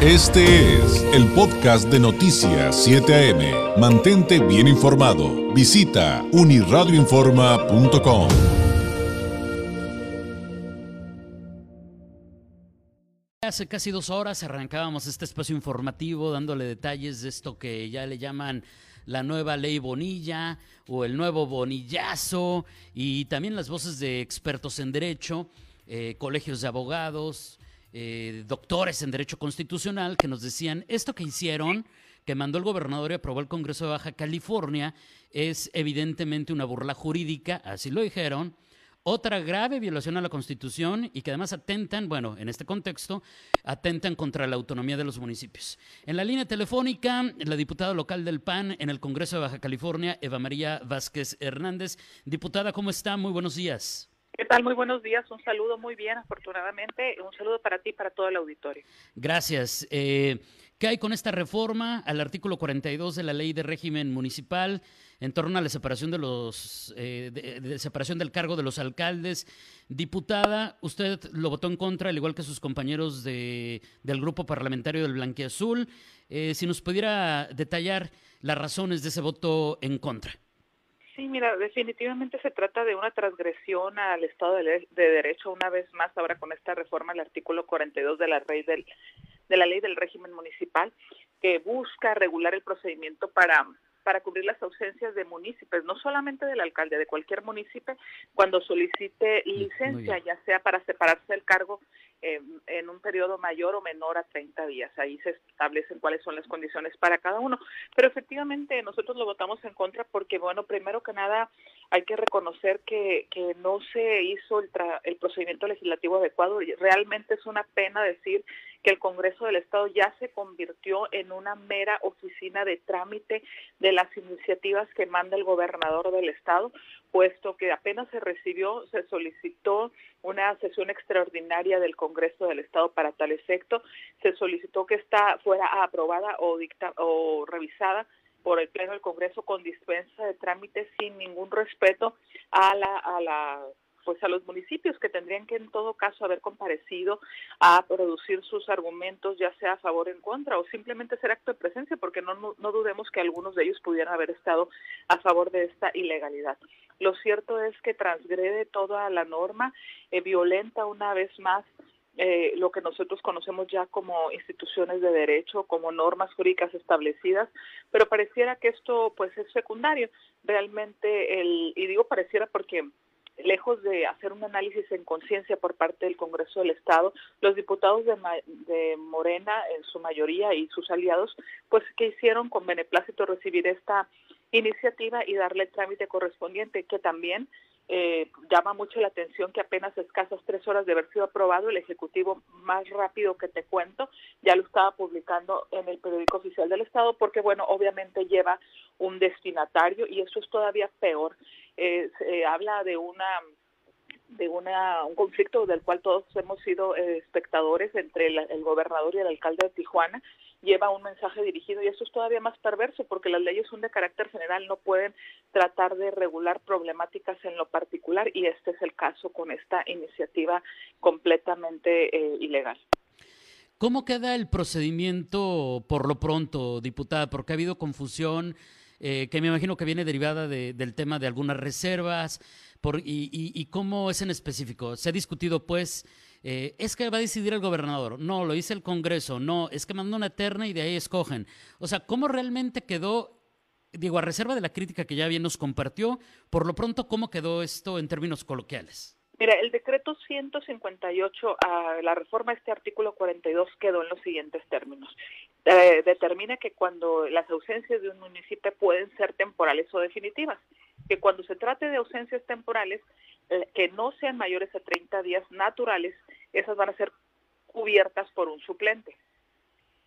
Este es el podcast de Noticias 7 AM. Mantente bien informado. Visita uniradioinforma.com. Hace casi dos horas arrancábamos este espacio informativo dándole detalles de esto que ya le llaman la nueva ley Bonilla o el nuevo Bonillazo y también las voces de expertos en derecho, eh, colegios de abogados, eh, doctores en Derecho Constitucional que nos decían, esto que hicieron, que mandó el gobernador y aprobó el Congreso de Baja California, es evidentemente una burla jurídica, así lo dijeron, otra grave violación a la Constitución y que además atentan, bueno, en este contexto, atentan contra la autonomía de los municipios. En la línea telefónica, la diputada local del PAN en el Congreso de Baja California, Eva María Vázquez Hernández. Diputada, ¿cómo está? Muy buenos días. ¿Qué tal? Muy buenos días. Un saludo muy bien, afortunadamente. Un saludo para ti y para todo el auditorio. Gracias. Eh, ¿Qué hay con esta reforma al artículo 42 de la Ley de Régimen Municipal en torno a la separación de los eh, separación del cargo de los alcaldes? Diputada, usted lo votó en contra, al igual que sus compañeros de, del grupo parlamentario del Blanquiazul. Eh, si nos pudiera detallar las razones de ese voto en contra. Sí, mira, definitivamente se trata de una transgresión al Estado de, Derecho, una vez más, ahora con esta reforma al artículo 42 de la, ley del, de la ley del régimen municipal, que busca regular el procedimiento para para cubrir las ausencias de municipios, no solamente del alcalde, de cualquier municipio, cuando solicite licencia, ya sea para separarse del cargo eh, en un periodo mayor o menor a 30 días. Ahí se establecen cuáles son las condiciones para cada uno. Pero efectivamente nosotros lo votamos en contra porque, bueno, primero que nada hay que reconocer que, que no se hizo el, el procedimiento legislativo adecuado. Realmente es una pena decir que el Congreso del Estado ya se convirtió en una mera oficina de trámite de las iniciativas que manda el gobernador del Estado, puesto que apenas se recibió, se solicitó una sesión extraordinaria del Congreso del Estado para tal efecto, se solicitó que esta fuera aprobada o, dicta, o revisada por el Pleno del Congreso con dispensa de trámite sin ningún respeto a la, a la pues a los municipios que tendrían que en todo caso haber comparecido a producir sus argumentos, ya sea a favor o en contra, o simplemente ser acto de presencia, porque no, no, dudemos que algunos de ellos pudieran haber estado a favor de esta ilegalidad. Lo cierto es que transgrede toda la norma, eh, violenta una vez más eh, lo que nosotros conocemos ya como instituciones de derecho, como normas jurídicas establecidas, pero pareciera que esto pues es secundario. Realmente el y digo pareciera porque lejos de hacer un análisis en conciencia por parte del Congreso del Estado, los diputados de, de, Morena, en su mayoría, y sus aliados, pues que hicieron con beneplácito recibir esta iniciativa y darle el trámite correspondiente, que también eh, llama mucho la atención que apenas escasas tres horas de haber sido aprobado, el Ejecutivo más rápido que te cuento ya lo estaba publicando en el periódico oficial del Estado, porque bueno, obviamente lleva un destinatario y eso es todavía peor. Eh, se habla de una de una, un conflicto del cual todos hemos sido eh, espectadores entre el, gobernador y el alcalde de Tijuana, lleva un mensaje dirigido y eso es todavía más perverso porque las leyes son de carácter general, no pueden tratar de regular problemáticas en lo particular y este es el caso con esta iniciativa completamente eh, ilegal. ¿Cómo queda el procedimiento por lo pronto, diputada? Porque ha habido confusión eh, que me imagino que viene derivada del tema de algunas reservas, por, y, cómo es en específico. Se ha discutido, pues, eh, es que va a decidir el gobernador, no, lo dice el Congreso, no, es que mandó una terna y de ahí escogen. O sea, ¿cómo realmente quedó, digo, a reserva de la crítica que ya bien nos compartió, por lo pronto, cómo quedó esto en términos coloquiales? Mira, el decreto 158, a la reforma de este artículo 42 quedó en los siguientes términos. Eh, determina que cuando las ausencias de un municipio pueden ser temporales o definitivas, que cuando se trate de ausencias temporales eh, que no sean mayores a 30 días naturales, esas van a ser cubiertas por un suplente.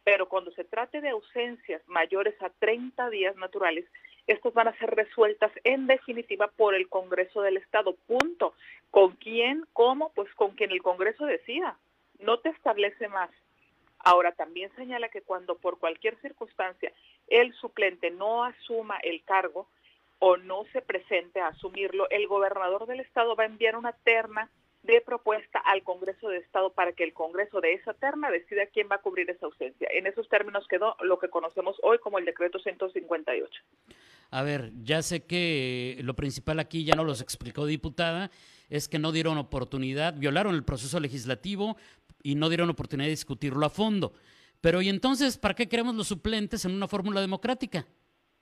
Pero cuando se trate de ausencias mayores a 30 días naturales, estas van a ser resueltas en definitiva por el Congreso del Estado. Punto. ¿Con quién? ¿Cómo? Pues con quien el Congreso decida. No te establece más. Ahora también señala que cuando por cualquier circunstancia el suplente no asuma el cargo o no se presente a asumirlo, el gobernador del estado va a enviar una terna de propuesta al Congreso de Estado para que el Congreso de esa terna decida quién va a cubrir esa ausencia. En esos términos quedó lo que conocemos hoy como el decreto 158. A ver, ya sé que lo principal aquí ya no los explicó diputada, es que no dieron oportunidad, violaron el proceso legislativo y no dieron oportunidad de discutirlo a fondo. Pero ¿y entonces para qué queremos los suplentes en una fórmula democrática?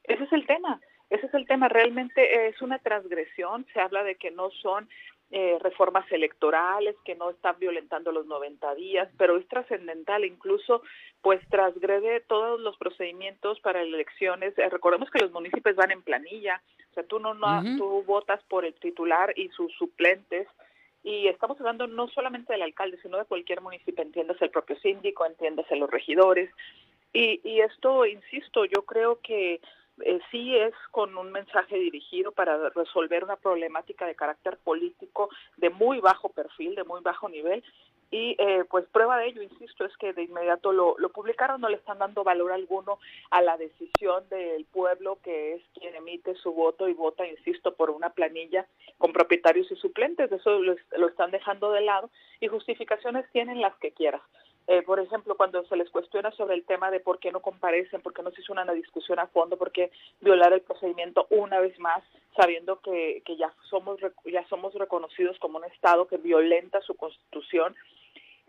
Ese es el tema. Ese es el tema. Realmente es una transgresión. Se habla de que no son eh, reformas electorales que no están violentando los 90 días, pero es trascendental, incluso pues transgrede todos los procedimientos para elecciones. Eh, recordemos que los municipios van en planilla, o sea, tú no, no tú votas por el titular y sus suplentes. Y estamos hablando no solamente del alcalde, sino de cualquier municipio, entiéndase el propio síndico, entiéndase los regidores. Y, y esto, insisto, yo creo que eh, sí es con un mensaje dirigido para resolver una problemática de carácter político de muy bajo perfil, de muy bajo nivel. Y eh, pues prueba de ello, insisto, es que de inmediato lo, publicaron, no le están dando valor alguno a la decisión del pueblo que es quien emite su voto y vota, insisto, por una planilla con propietarios y suplentes. Eso lo, lo están dejando de lado y justificaciones tienen las que quieras. Eh, por ejemplo, cuando se les cuestiona sobre el tema de por qué no comparecen, por qué no se hizo una discusión a fondo, por qué violar el procedimiento una vez más, sabiendo que, que ya somos ya somos reconocidos como un Estado que violenta su constitución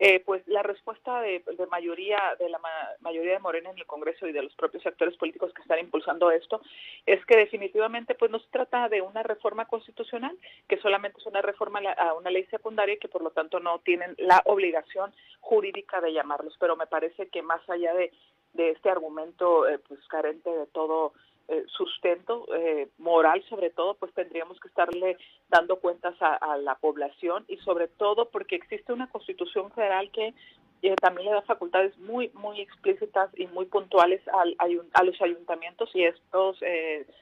eh, pues la respuesta de, mayoría de la mayoría de Morena en el Congreso y de los propios actores políticos que están impulsando esto es que definitivamente pues no se trata de una reforma constitucional que solamente es una reforma a una ley secundaria y que por lo tanto no tienen la obligación jurídica de llamarlos. Pero me parece que más allá de, de este argumento eh, pues carente de todo eh, sustento eh, moral sobre todo, pues tendríamos que estarle dando cuentas a, la población y sobre todo porque existe una constitución federal que eh, también le da facultades muy muy explícitas y muy puntuales al, a los ayuntamientos y estos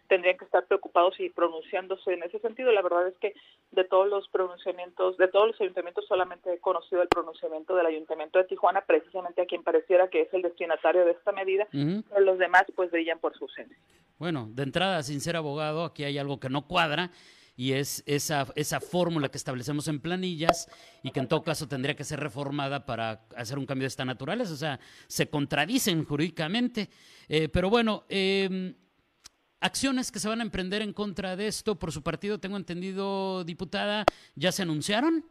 tendrían que estar preocupados y pronunciándose en ese sentido. La verdad es que de todos los pronunciamientos, de todos los ayuntamientos solamente he conocido el pronunciamiento del ayuntamiento de Tijuana, precisamente a quien pareciera que es el destinatario de esta medida, pero los demás pues brillan por su ausencia. Bueno, de entrada, sin ser abogado, aquí hay algo que no cuadra y es esa, esa fórmula que establecemos en planillas y que en todo caso tendría que ser reformada para hacer un cambio de esta naturaleza. O sea, se contradicen jurídicamente. Eh, pero bueno, em, acciones que se van a emprender en contra de esto por su partido, tengo entendido, diputada, ¿ya se anunciaron?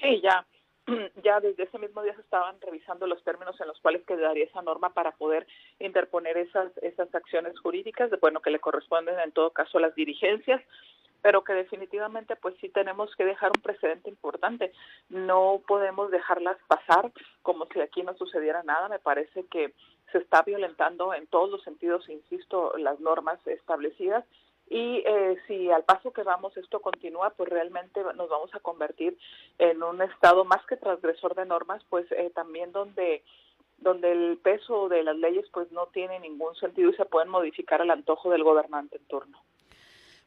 Sí, ya. ya desde ese mismo día se estaban revisando los términos en los cuales quedaría esa norma para poder interponer esas esas acciones jurídicas, de, bueno, que le corresponden en todo caso a las dirigencias, pero que definitivamente pues sí tenemos que dejar un precedente importante. No podemos dejarlas pasar como si aquí no sucediera nada. Me parece que se está violentando en todos los sentidos, insisto, las normas establecidas y eh, si al paso que vamos esto continúa, pues realmente nos vamos a convertir en un estado más que transgresor de normas, pues eh, también donde donde el peso de las leyes pues no tiene ningún sentido y se pueden modificar al antojo del gobernante en turno.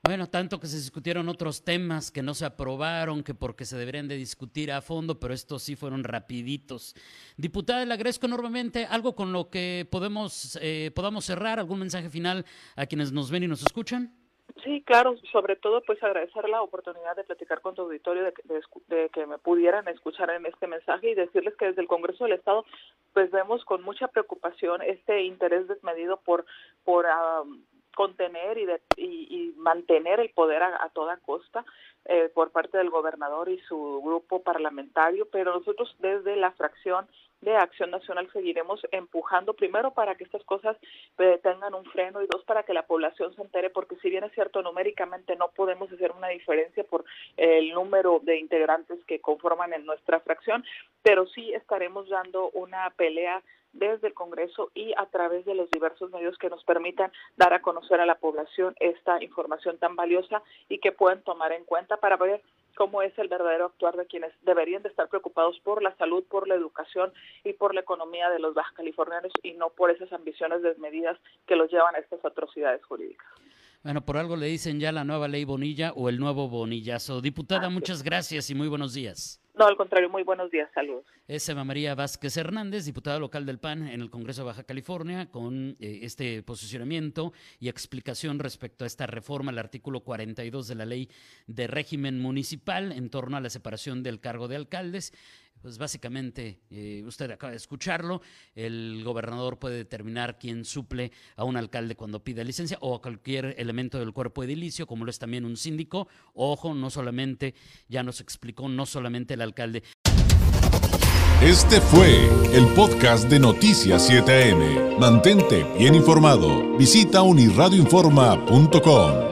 Bueno, tanto que se discutieron otros temas que no se aprobaron, que porque se deberían de discutir a fondo, pero estos sí fueron rapiditos. Diputada, le agradezco enormemente. ¿Algo con lo que podemos, eh, podamos cerrar? ¿Algún mensaje final a quienes nos ven y nos escuchan? Sí, claro, sobre todo pues agradecer la oportunidad de platicar con tu auditorio, de, que me pudieran escuchar en este mensaje y decirles que desde el Congreso del Estado pues vemos con mucha preocupación este interés desmedido por, por contener y, de, y, mantener el poder a, toda costa eh, por parte del gobernador y su grupo parlamentario, pero nosotros desde la fracción de Acción Nacional seguiremos empujando primero para que estas cosas eh, tengan un freno y dos para que la población se entere porque si bien es cierto numéricamente no podemos hacer una diferencia por el número de integrantes que conforman en nuestra fracción, pero sí estaremos dando una pelea desde el Congreso y a través de los diversos medios que nos permitan dar a conocer a la población esta información tan valiosa y que puedan tomar en cuenta para ver cómo es el verdadero actuar de quienes deberían de estar preocupados por la salud, por la educación y por la economía de los bajos californianos y no por esas ambiciones desmedidas que los llevan a estas atrocidades jurídicas. Bueno, por algo le dicen ya la nueva ley Bonilla o el nuevo Bonillazo. Diputada, muchas gracias y muy buenos días. No, al contrario, muy buenos días, saludos. Es Eva María Vázquez Hernández, diputada local del PAN en el Congreso de Baja California, con eh, este posicionamiento y explicación respecto a esta reforma al artículo 42 de la ley de régimen municipal en torno a la separación del cargo de alcaldes. Pues básicamente, eh, usted acaba de escucharlo, el gobernador puede determinar quién suple a un alcalde cuando pide licencia o a cualquier elemento del cuerpo edilicio, como lo es también un síndico. Ojo, no solamente, ya nos explicó, no solamente el alcalde. Este fue el podcast de Noticias 7am. Mantente bien informado. Visita unirradioinforma.com.